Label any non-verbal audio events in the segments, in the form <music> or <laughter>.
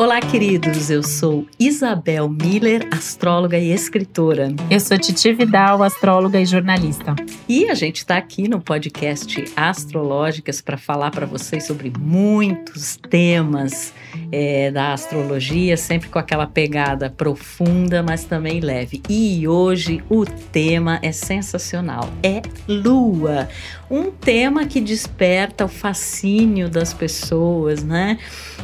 Olá, queridos. Eu sou Isabel Miller, astróloga e escritora. Eu sou Titi Vidal, astróloga e jornalista. E a gente está aqui no podcast Astrológicas para falar para vocês sobre muitos temas é, da astrologia, sempre com aquela pegada profunda, mas também leve. E hoje o tema é sensacional: é Lua. Um tema que desperta o fascínio das pessoas, né?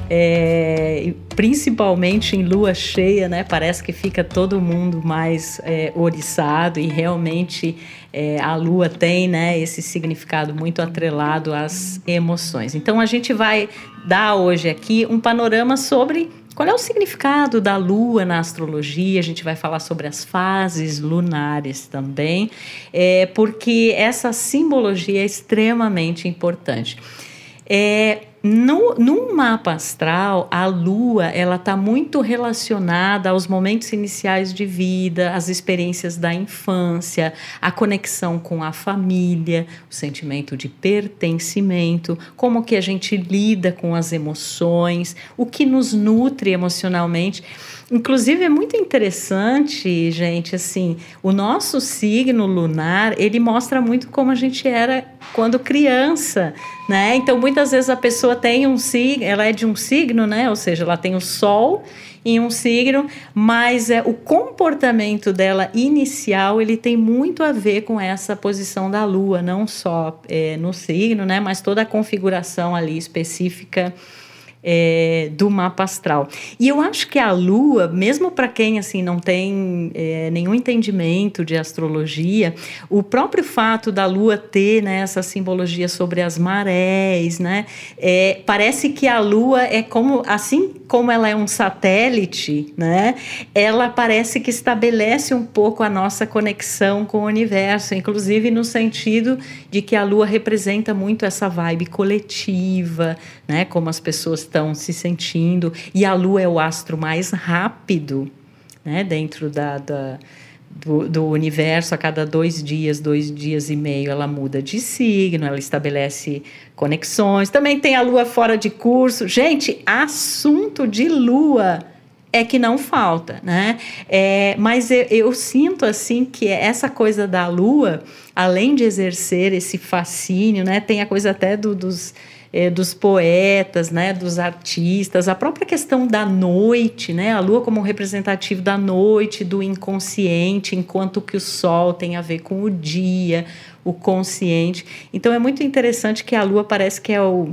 É, principalmente em lua cheia, né? Parece que fica todo mundo mais é, oriçado e realmente é, a lua tem, né, esse significado muito atrelado às emoções. Então a gente vai dar hoje aqui um panorama sobre qual é o significado da lua na astrologia? A gente vai falar sobre as fases lunares também, é, porque essa simbologia é extremamente importante. É, no, num mapa astral, a lua ela está muito relacionada aos momentos iniciais de vida, às experiências da infância, a conexão com a família, o sentimento de pertencimento, como que a gente lida com as emoções, o que nos nutre emocionalmente. Inclusive é muito interessante, gente, assim, o nosso signo lunar, ele mostra muito como a gente era quando criança, né? Então muitas vezes a pessoa tem um signo, ela é de um signo, né? Ou seja, ela tem o sol em um signo, mas é o comportamento dela inicial ele tem muito a ver com essa posição da Lua, não só é, no signo, né? Mas toda a configuração ali específica é, do mapa astral. E eu acho que a Lua, mesmo para quem assim não tem é, nenhum entendimento de astrologia, o próprio fato da Lua ter né, essa simbologia sobre as marés, né, é, parece que a Lua é como assim como ela é um satélite, né, ela parece que estabelece um pouco a nossa conexão com o universo, inclusive no sentido de que a Lua representa muito essa vibe coletiva, né, como as pessoas estão se sentindo. E a Lua é o astro mais rápido né, dentro da, da do, do, universo. A cada dois dias, dois dias e meio, ela muda de signo, ela estabelece conexões. Também tem a Lua fora de curso. Gente, assunto de Lua é que não falta, né? É, mas eu, eu, sinto assim que essa coisa da Lua, além de exercer esse fascínio, né? Tem a coisa até do, dos é, dos poetas, né, dos artistas, a própria questão da noite, né, a lua como representativo da noite, do inconsciente, enquanto que o sol tem a ver com o dia, o consciente. Então é muito interessante que a lua parece que é o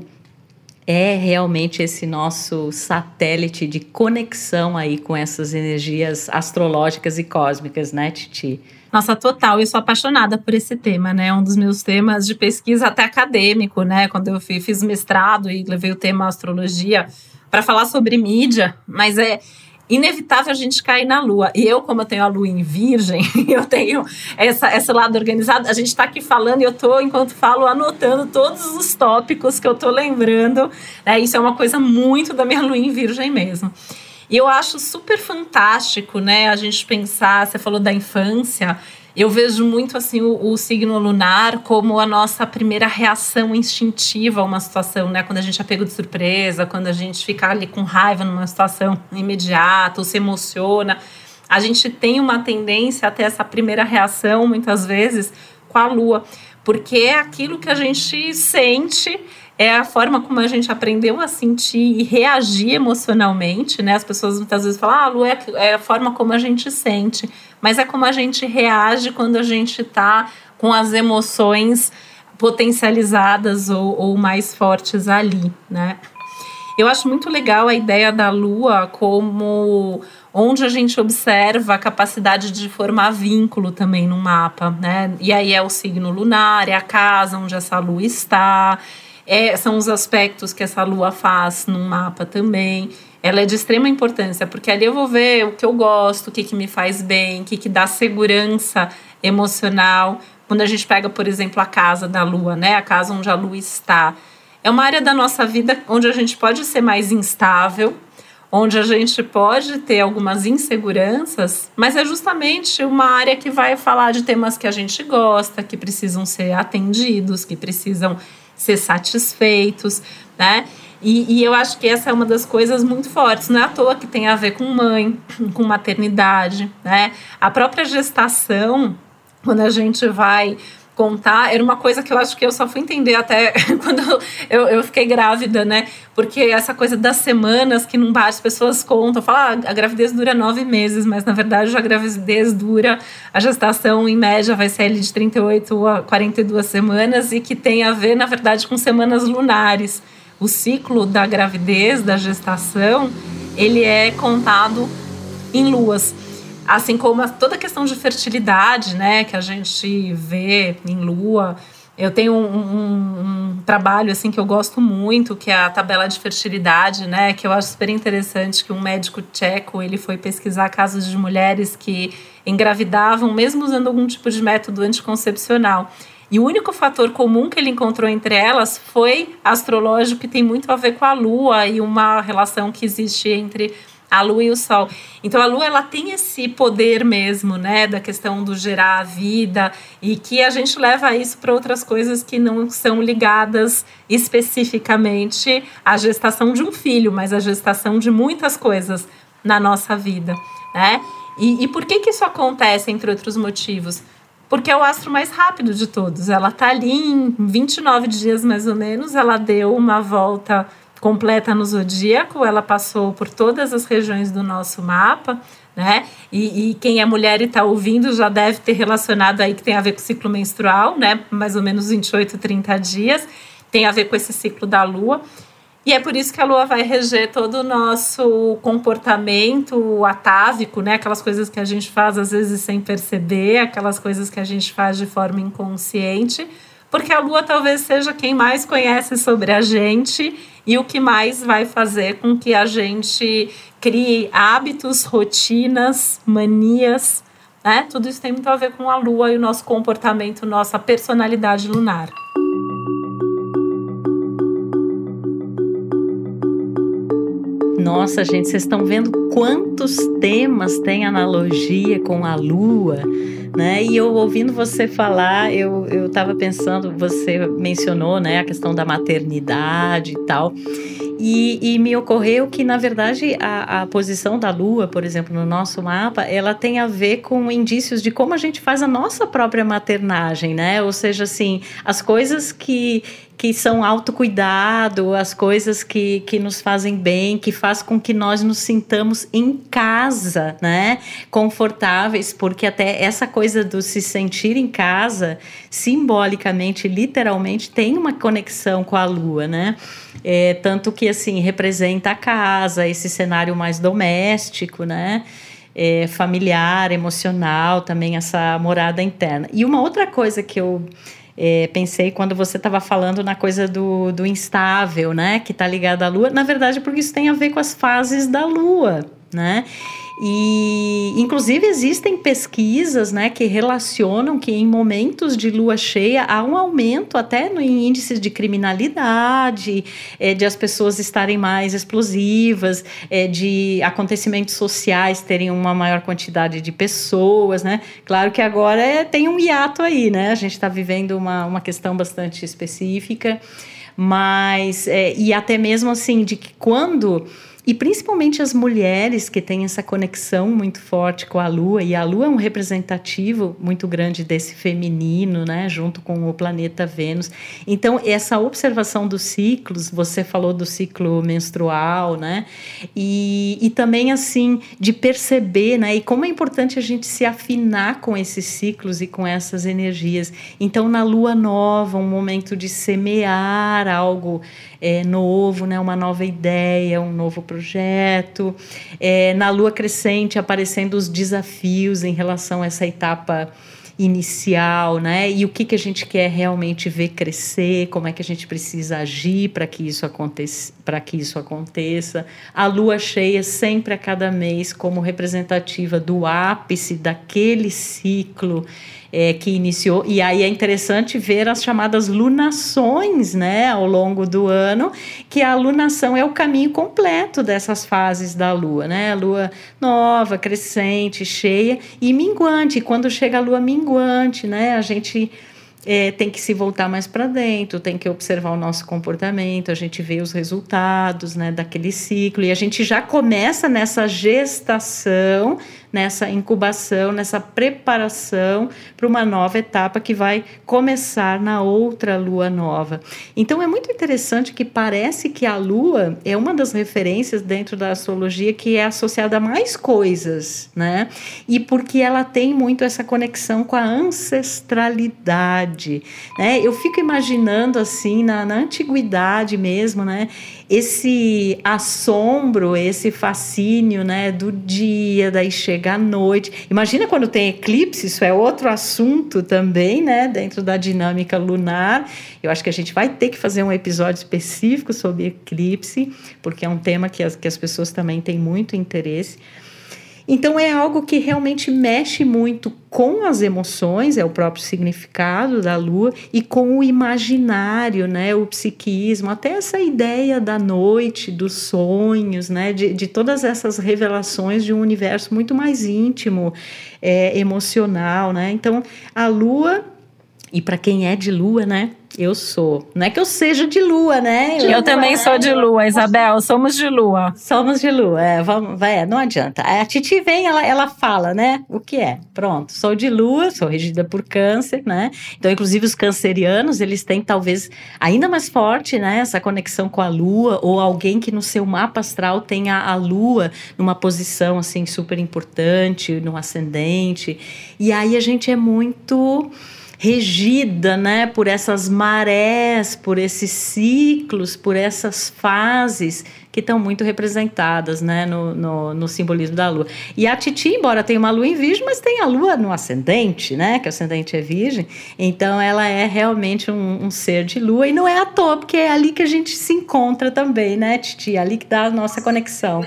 é realmente esse nosso satélite de conexão aí com essas energias astrológicas e cósmicas, né, Titi? Nossa, total. Eu sou apaixonada por esse tema, né? É um dos meus temas de pesquisa até acadêmico, né? Quando eu fiz mestrado e levei o tema astrologia para falar sobre mídia, mas é inevitável a gente cair na lua. E eu, como eu tenho a lua em virgem, <laughs> eu tenho essa, esse lado organizado. A gente está aqui falando e eu estou, enquanto falo, anotando todos os tópicos que eu estou lembrando. Né? Isso é uma coisa muito da minha lua em virgem mesmo. E eu acho super fantástico, né, a gente pensar, você falou da infância, eu vejo muito assim o, o, signo lunar como a nossa primeira reação instintiva a uma situação, né? Quando a gente é pego de surpresa, quando a gente fica ali com raiva numa situação <laughs> imediata, ou se emociona, a gente tem uma tendência até essa primeira reação muitas vezes com a lua, porque é aquilo que a gente sente é a forma como a gente aprendeu a sentir e reagir emocionalmente, né? As pessoas muitas vezes falam, ah, Lu, é, é a forma como a gente sente, mas é como a gente reage quando a gente está com as emoções potencializadas ou, ou mais fortes ali, né? Eu acho muito legal a ideia da Lua como onde a gente observa a capacidade de formar vínculo também no mapa, né? E aí é o signo lunar, é a casa onde essa lua está, é, são os aspectos que essa lua faz no mapa também. Ela é de extrema importância, porque ali eu vou ver o que eu gosto, o que, que me faz bem, o que, que dá segurança emocional. Quando a gente pega, por exemplo, a casa da lua, né? A casa onde a lua está. É uma área da nossa vida onde a gente pode ser mais instável, onde a gente pode ter algumas inseguranças, mas é justamente uma área que vai falar de temas que a gente gosta, que precisam ser atendidos, que precisam ser satisfeitos, né? E, e, eu acho que essa é uma das coisas muito fortes. Não é à toa que tem a ver com mãe, <clears throat> com maternidade, né? A própria gestação, quando a gente vai contar, era uma coisa que eu acho que eu só fui entender até <laughs> quando eu, eu fiquei grávida, né? Porque essa coisa das semanas que não bate, as pessoas contam, falam, ah, a gravidez dura nove meses, mas na verdade a gravidez dura, a gestação em média vai ser ali de 38 a 42 semanas e que tem a ver, na verdade, com semanas lunares. O ciclo da gravidez, da gestação, ele é contado em luas. Assim como toda a questão de fertilidade, né, que a gente vê em lua. Eu tenho um, um, um, trabalho assim que eu gosto muito, que é a tabela de fertilidade, né, que eu acho super interessante que um médico tcheco, ele foi pesquisar casos de mulheres que engravidavam mesmo usando algum tipo de método anticoncepcional. E o único fator comum que ele encontrou entre elas foi astrológico, que tem muito a ver com a lua e uma relação que existe entre a lua e o sol. Então a lua ela tem esse poder mesmo, né, da questão do gerar a vida e que a gente leva isso para outras coisas que não são ligadas especificamente à gestação de um filho, mas à gestação de muitas coisas na nossa vida, né? E, e por que que isso acontece, entre outros motivos? Porque é o astro mais rápido de todos. Ela tá ali em 29 dias mais ou menos, ela deu uma volta completa no zodíaco, ela passou por todas as regiões do nosso mapa, né? E, e quem é mulher e está ouvindo já deve ter relacionado aí que tem a ver com o ciclo menstrual, né? Mais ou menos 28, 30 dias, tem a ver com esse ciclo da lua. E é por isso que a lua vai reger todo o nosso comportamento atávico, né? Aquelas coisas que a gente faz às vezes sem perceber, aquelas coisas que a gente faz de forma inconsciente, porque a lua talvez seja quem mais conhece sobre a gente e o que mais vai fazer com que a gente crie hábitos, rotinas, manias, né? Tudo isso tem muito a ver com a lua e o nosso comportamento, nossa personalidade lunar. Nossa, gente, vocês estão vendo quantos temas tem analogia com a lua? Né? E eu ouvindo você falar, eu eu estava pensando, você mencionou, né, a questão da maternidade e tal. E, e, me ocorreu que, na verdade, a, a, posição da Lua, por exemplo, no nosso mapa, ela tem a ver com indícios de como a gente faz a nossa própria maternagem, né? Ou seja, assim, as coisas que, que são autocuidado, as coisas que, que nos fazem bem, que faz com que nós nos sintamos em casa, né? Confortáveis, porque até essa coisa do se sentir em casa, simbolicamente, literalmente, tem uma conexão com a lua, né? É, tanto que, assim, representa a casa, esse cenário mais doméstico, né? É, familiar, emocional, também essa morada interna. E uma outra coisa que eu é, pensei quando você estava falando na coisa do, do instável, né? Que está ligado à Lua. Na verdade, porque isso tem a ver com as fases da Lua, né? E, inclusive, existem pesquisas né, que relacionam que em momentos de lua cheia há um aumento até no índice de criminalidade, é, de as pessoas estarem mais explosivas, é, de acontecimentos sociais terem uma maior quantidade de pessoas, né? Claro que agora é, tem um hiato aí, né? A gente está vivendo uma, uma questão bastante específica, mas, é, e até mesmo assim, de que quando e principalmente as mulheres que têm essa conexão muito forte com a lua, e a lua é um representativo muito grande desse feminino, né, junto com o planeta Vênus. Então, essa observação dos ciclos, você falou do ciclo menstrual, né, e, e também, assim, de perceber, né, e como é importante a gente se afinar com esses ciclos e com essas energias. Então, na lua nova, um momento de semear algo é, novo, né, uma nova ideia, um novo projeto. É, na lua crescente aparecendo os desafios em relação a essa etapa inicial, né? E o que, que a gente quer realmente ver crescer, como é que a gente precisa agir para que isso aconteça, para que isso aconteça. A lua cheia sempre a cada mês como representativa do ápice daquele ciclo é, que iniciou. E aí é interessante ver as chamadas lunações, né, ao longo do ano, que a lunação é o caminho completo dessas fases da lua, né? Lua nova, crescente, cheia e minguante. E quando chega a lua minguante, né, a gente é, tem que se voltar mais para dentro, tem que observar o nosso comportamento, a gente vê os resultados né, daquele ciclo, e a gente já começa nessa gestação nessa incubação, nessa preparação para uma nova etapa que vai começar na outra lua nova. Então é muito interessante que parece que a lua é uma das referências dentro da astrologia que é associada a mais coisas, né? E porque ela tem muito essa conexão com a ancestralidade, né? Eu fico imaginando assim na, na antiguidade mesmo, né? esse assombro, esse fascínio, né, do dia, daí chega a noite. Imagina quando tem eclipse, isso é outro assunto também, né, dentro da dinâmica lunar. Eu acho que a gente vai ter que fazer um episódio específico sobre eclipse, porque é um tema que as, que as pessoas também têm muito interesse. Então é algo que realmente mexe muito com as emoções, é o próprio significado da lua, e com o imaginário, né, o psiquismo, até essa ideia da noite, dos sonhos, né, de, de todas essas revelações de um universo muito mais íntimo, é, emocional, né. Então a lua, e para quem é de lua, né, eu sou. Não é que eu seja de lua, né? Eu, eu também sou de lua, Isabel. Somos de lua. Somos de lua, é, vamos, vai, não adianta. A Titi vem, ela, ela fala, né? O que é? Pronto, sou de lua, sou regida por câncer, né? Então, inclusive, os cancerianos, eles têm talvez ainda mais forte, né? Essa conexão com a lua, ou alguém que no seu mapa astral tenha a lua numa posição, assim, super importante, no ascendente. E aí a gente é muito regida né, por essas marés, por esses ciclos, por essas fases que estão muito representadas né, no, no, no, simbolismo da lua. E a Titi, embora tenha uma lua em virgem, mas tem a lua no ascendente, né, que o ascendente é virgem, então ela é realmente um, um ser de lua, e não é à toa, porque é ali que a gente se encontra também, né, Titi? É ali que dá a nossa conexão.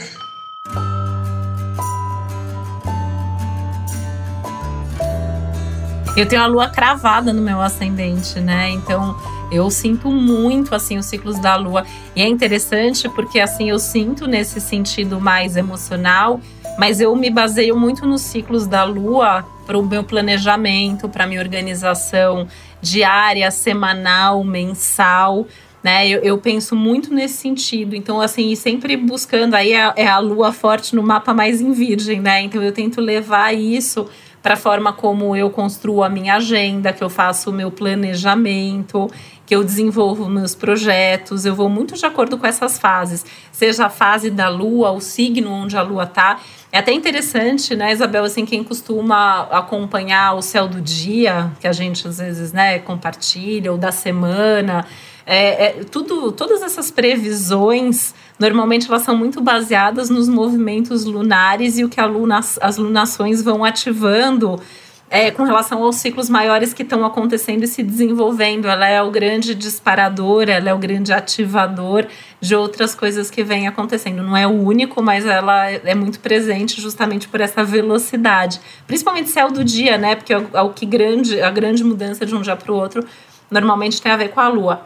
Eu tenho a lua cravada no meu ascendente, né? Então eu sinto muito assim os ciclos da lua. E é interessante porque assim eu sinto nesse sentido mais emocional, mas eu me baseio muito nos ciclos da lua para o meu planejamento, para minha organização diária, semanal, mensal. Né, eu, eu, penso muito nesse sentido. Então, assim, sempre buscando aí é, é a lua forte no mapa mais em virgem, né? Então eu tento levar isso para a forma como eu construo a minha agenda, que eu faço o meu planejamento, que eu desenvolvo meus projetos. Eu vou muito de acordo com essas fases, seja a fase da lua, o signo onde a lua está. É até interessante, né, Isabel, assim, quem costuma acompanhar o céu do dia, que a gente às vezes, né, compartilha, ou da semana, é, é, tudo, todas essas previsões Normalmente elas são muito baseadas nos movimentos lunares e o que luna, as lunações vão ativando é, com relação aos ciclos maiores que estão acontecendo e se desenvolvendo. Ela é o grande disparador, ela é o grande ativador de outras coisas que vêm acontecendo. Não é o único, mas ela é muito presente justamente por essa velocidade. Principalmente céu do dia, né? Porque é o, é o que grande, a grande mudança de um dia para o outro normalmente tem a ver com a lua.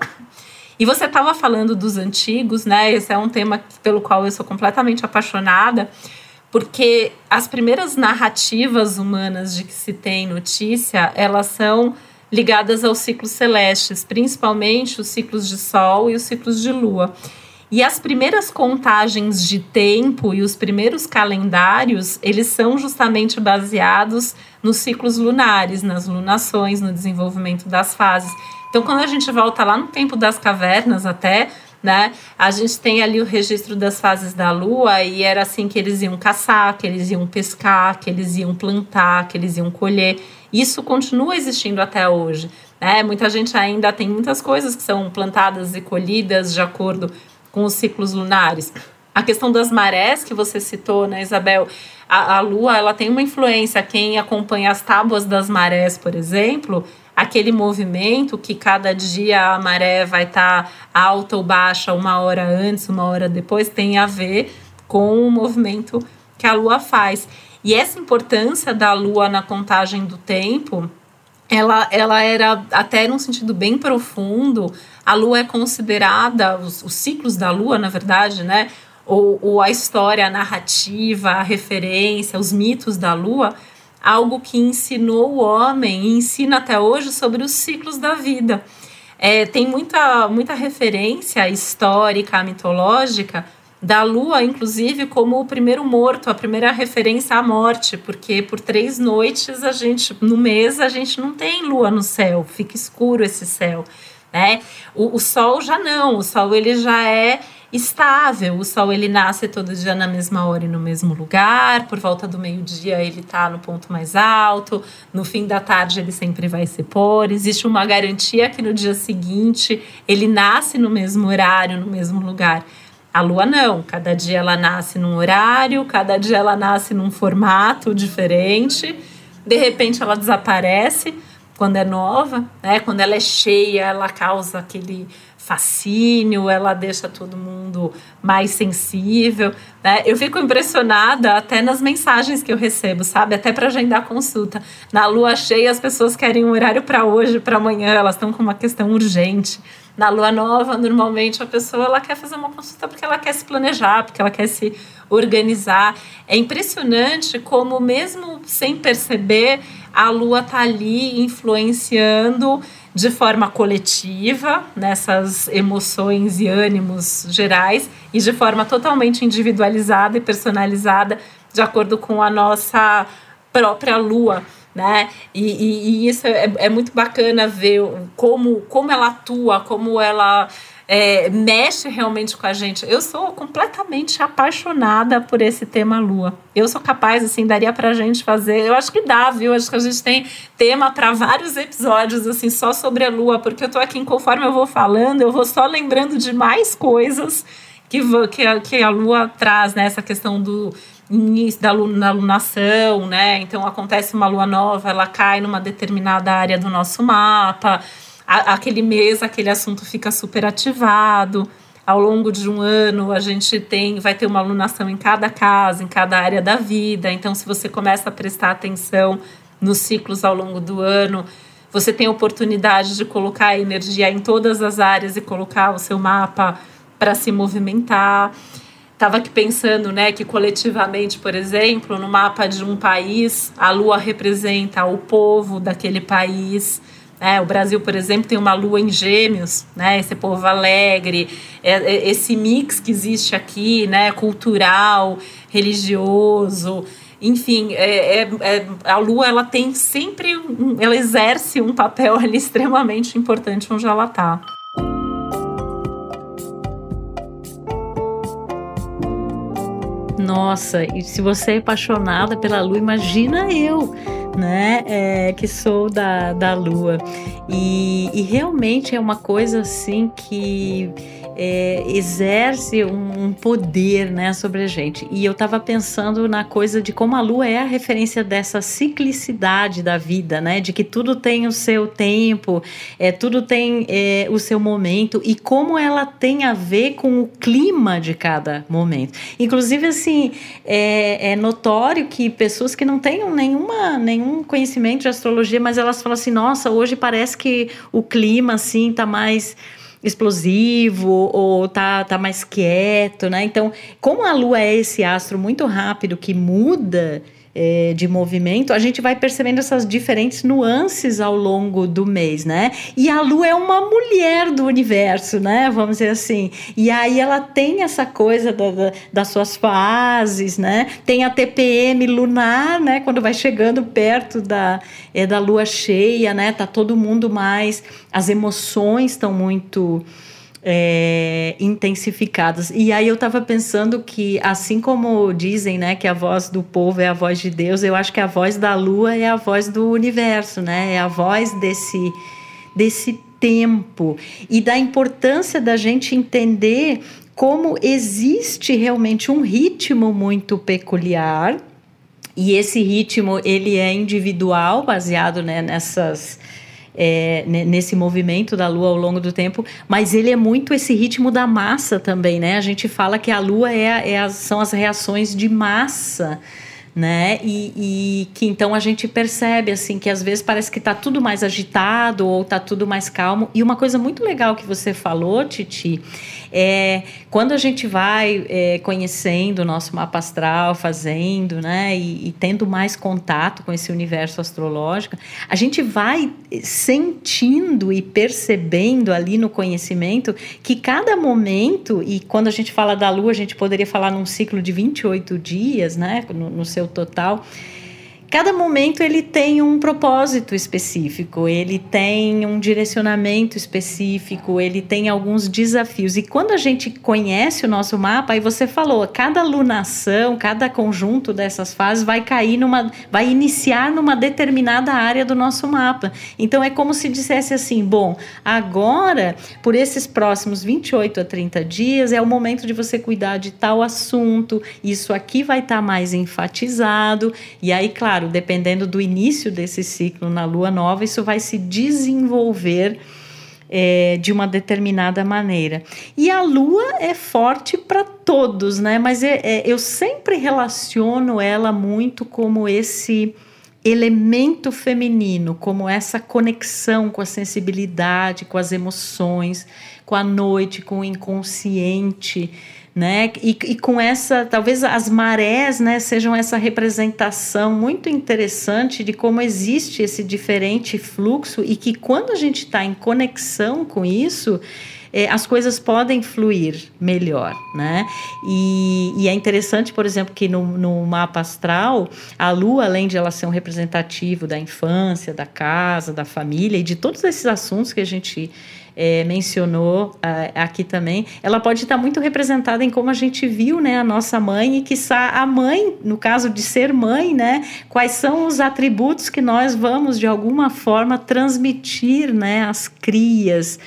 E você estava falando dos antigos, né? Esse é um tema pelo qual eu sou completamente apaixonada, porque as primeiras narrativas humanas de que se tem notícia, elas são ligadas aos ciclos celestes, principalmente os ciclos de Sol e os ciclos de Lua. E as primeiras contagens de tempo e os primeiros calendários, eles são justamente baseados nos ciclos lunares, nas lunações, no desenvolvimento das fases. Então, quando a gente volta lá no tempo das cavernas até, né? A gente tem ali o registro das fases da lua e era assim que eles iam caçar, que eles iam pescar, que eles iam plantar, que eles iam colher. Isso continua existindo até hoje. Né? Muita gente ainda tem muitas coisas que são plantadas e colhidas de acordo com os ciclos lunares. A questão das marés que você citou, né, Isabel? A, a lua ela tem uma influência. Quem acompanha as tábuas das marés, por exemplo, aquele movimento que cada dia a maré vai estar tá alta ou baixa uma hora antes, uma hora depois, tem a ver com o movimento que a lua faz. E essa importância da lua na contagem do tempo, ela, ela era até num sentido bem profundo. A lua é considerada, os, os ciclos da lua, na verdade, né? Ou, ou a história, a narrativa, a referência, os mitos da lua algo que ensinou o homem e ensina até hoje sobre os ciclos da vida. É, tem muita, muita referência histórica, mitológica da lua, inclusive, como o primeiro morto, a primeira referência à morte, porque por três noites a gente, no mês, a gente não tem lua no céu, fica escuro esse céu, né? O, o sol já não, o sol ele já é estável. O sol ele nasce todo dia na mesma hora e no mesmo lugar. Por volta do meio-dia ele está no ponto mais alto. No fim da tarde ele sempre vai se pôr. Existe uma garantia que no dia seguinte ele nasce no mesmo horário, no mesmo lugar. A lua não, cada dia ela nasce num horário, cada dia ela nasce num formato diferente. De repente ela desaparece quando é nova, né? Quando ela é cheia, ela causa aquele fascínio, ela deixa todo mundo mais sensível. Né? Eu fico impressionada até nas mensagens que eu recebo, sabe? Até para agendar consulta. Na lua cheia, as pessoas querem um horário para hoje, para amanhã, elas estão com uma questão urgente. Na lua nova, normalmente a pessoa ela quer fazer uma consulta porque ela quer se planejar, porque ela quer se organizar. É impressionante como, mesmo sem perceber, a lua tá ali influenciando de forma coletiva, nessas emoções e ânimos gerais, e de forma totalmente individualizada e personalizada, de acordo com a nossa própria lua. Né? E, e, e isso é, é muito bacana ver como, como ela atua, como ela é, mexe realmente com a gente. Eu sou completamente apaixonada por esse tema Lua. Eu sou capaz, assim, daria pra gente fazer. Eu acho que dá, viu? Acho que a gente tem tema para vários episódios, assim, só sobre a Lua, porque eu tô aqui, conforme eu vou falando, eu vou só lembrando de mais coisas que, que, a, que a Lua traz, né? Essa questão do início da lunação, né? Então acontece uma lua nova, ela cai numa determinada área do nosso mapa a, aquele mês aquele assunto fica super ativado. Ao longo de um ano, a gente tem, vai ter uma alunação em cada casa, em cada área da vida. Então, se você começa a prestar atenção nos ciclos ao longo do ano, você tem a oportunidade de colocar energia em todas as áreas e colocar o seu mapa para se movimentar. Estava aqui pensando né, que coletivamente, por exemplo, no mapa de um país, a lua representa o povo daquele país. É, o Brasil, por exemplo, tem uma lua em gêmeos, né? Esse povo alegre, é, é, esse mix que existe aqui, né? Cultural, religioso, enfim, é, é, é, a lua ela tem sempre, um, ela exerce um papel <laughs> ali extremamente importante onde ela está. Nossa, e se você é apaixonada pela lua, imagina eu né? É, que sou da, da Lua. E, e realmente é uma coisa assim que é, exerce um, um, poder né, sobre a gente. E eu estava pensando na coisa de como a Lua é a referência dessa ciclicidade da vida, né? De que tudo tem o seu tempo, é, tudo tem é, o seu momento e como ela tem a ver com o clima de cada momento. Inclusive, assim, é, é notório que pessoas que não tenham nenhuma, nenhum conhecimento de astrologia, mas elas falam assim, nossa, hoje parece que o clima, assim, tá mais explosivo ou tá, tá mais quieto, né? Então, como a Lua é esse astro muito rápido que muda é, de movimento, a gente vai percebendo essas diferentes nuances ao longo do mês, né? E a Lua é uma mulher do universo, né? Vamos dizer assim. E aí ela tem essa coisa da, da, das suas fases, né? Tem a TPM lunar, né? Quando vai chegando perto da, é, da Lua cheia, né? Tá todo mundo mais. As emoções estão muito é, intensificadas. E aí eu estava pensando que, assim como dizem, né, que a voz do povo é a voz de Deus, eu acho que a voz da lua é a voz do universo, né? É a voz desse, desse tempo e da importância da gente entender como existe realmente um ritmo muito peculiar e esse ritmo ele é individual baseado né, nessas é, nesse movimento da Lua ao longo do tempo, mas ele é muito esse ritmo da massa também, né? A gente fala que a Lua é, é as, são as reações de massa né? E, e, que então a gente percebe assim que às vezes parece que está tudo mais agitado ou está tudo mais calmo. E uma coisa muito legal que você falou, Titi, é quando a gente vai é, conhecendo o nosso mapa astral, fazendo, né? E, e tendo mais contato com esse universo astrológico, a gente vai sentindo e percebendo ali no conhecimento que cada momento, e quando a gente fala da lua, a gente poderia falar num ciclo de 28 dias, né? No, no seu seu total cada momento ele tem um propósito específico, ele tem um direcionamento específico, ele tem alguns desafios. E quando a gente conhece o nosso mapa, aí você falou, cada lunação, cada conjunto dessas fases vai cair numa, vai iniciar numa determinada área do nosso mapa. Então é como se dissesse assim, bom, agora, por esses próximos 28 a 30 dias, é o momento de você cuidar de tal assunto, isso aqui vai estar tá mais enfatizado, e aí, claro, claro, dependendo do início desse ciclo na lua nova, isso vai se desenvolver é, de uma determinada maneira. E a lua é forte para todos, né? Mas é, é, eu sempre relaciono ela muito como esse elemento feminino, como essa conexão com a sensibilidade, com as emoções, com a noite, com o inconsciente né? E, e, com essa, talvez as marés, né, sejam essa representação muito interessante de como existe esse diferente fluxo e que quando a gente está em conexão com isso, é, as coisas podem fluir melhor, né? E, e é interessante, por exemplo, que no, no, mapa astral, a Lua, além de ela ser um representativo da infância, da casa, da família e de todos esses assuntos que a gente é, mencionou uh, aqui também, ela pode estar muito representada em como a gente viu, né, a nossa mãe e que a mãe, no caso de ser mãe, né, quais são os atributos que nós vamos de alguma forma transmitir, né, às crias.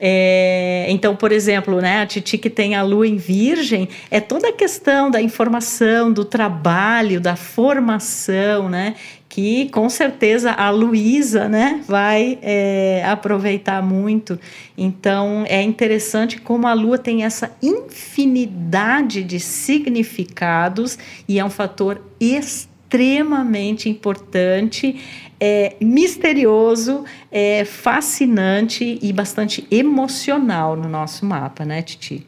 É, então, por exemplo, né, a Titi que tem a lua em virgem, é toda a questão da informação, do trabalho, da formação, né? Que com certeza a Luísa né, vai é, aproveitar muito. Então é interessante como a lua tem essa infinidade de significados e é um fator extremamente importante é, misterioso, é, fascinante e bastante emocional no nosso mapa, né, Titi?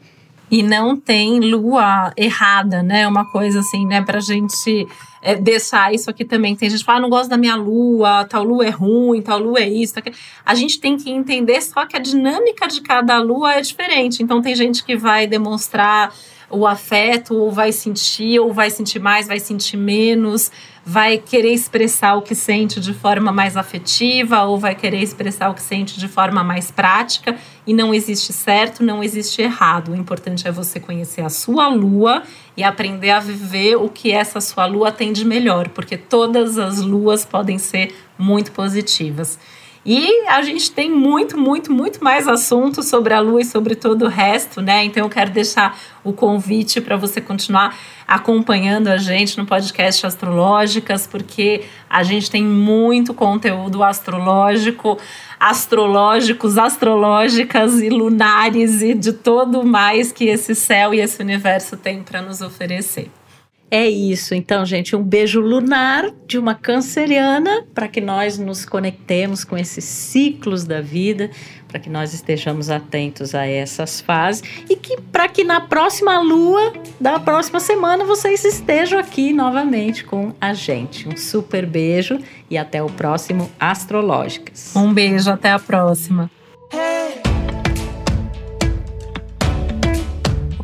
E não tem lua errada, né? Uma coisa assim, né, pra gente é, deixar isso aqui também. Tem gente que fala, ah, não gosto da minha lua, tal lua é ruim, tal lua é isso. Tal... A gente tem que entender só que a dinâmica de cada lua é diferente. Então, tem gente que vai demonstrar o afeto, ou vai sentir, ou vai sentir mais, vai sentir menos vai querer expressar o que sente de forma mais afetiva ou vai querer expressar o que sente de forma mais prática e não existe certo, não existe errado. O importante é você conhecer a sua lua e aprender a viver o que essa sua lua tem de melhor, porque todas as luas podem ser muito positivas. E a gente tem muito, muito, muito mais assuntos sobre a Lua e sobre todo o resto, né? Então eu quero deixar o convite para você continuar acompanhando a gente no podcast Astrológicas, porque a gente tem muito conteúdo astrológico, astrológicos, astrológicas e lunares e de todo mais que esse céu e esse universo tem para nos oferecer. É isso. Então, gente, um beijo lunar de uma canceriana para que nós nos conectemos com esses ciclos da vida, para que nós estejamos atentos a essas fases e que para que na próxima lua da próxima semana vocês estejam aqui novamente com a gente. Um super beijo e até o próximo Astrológicas. Um beijo, até a próxima.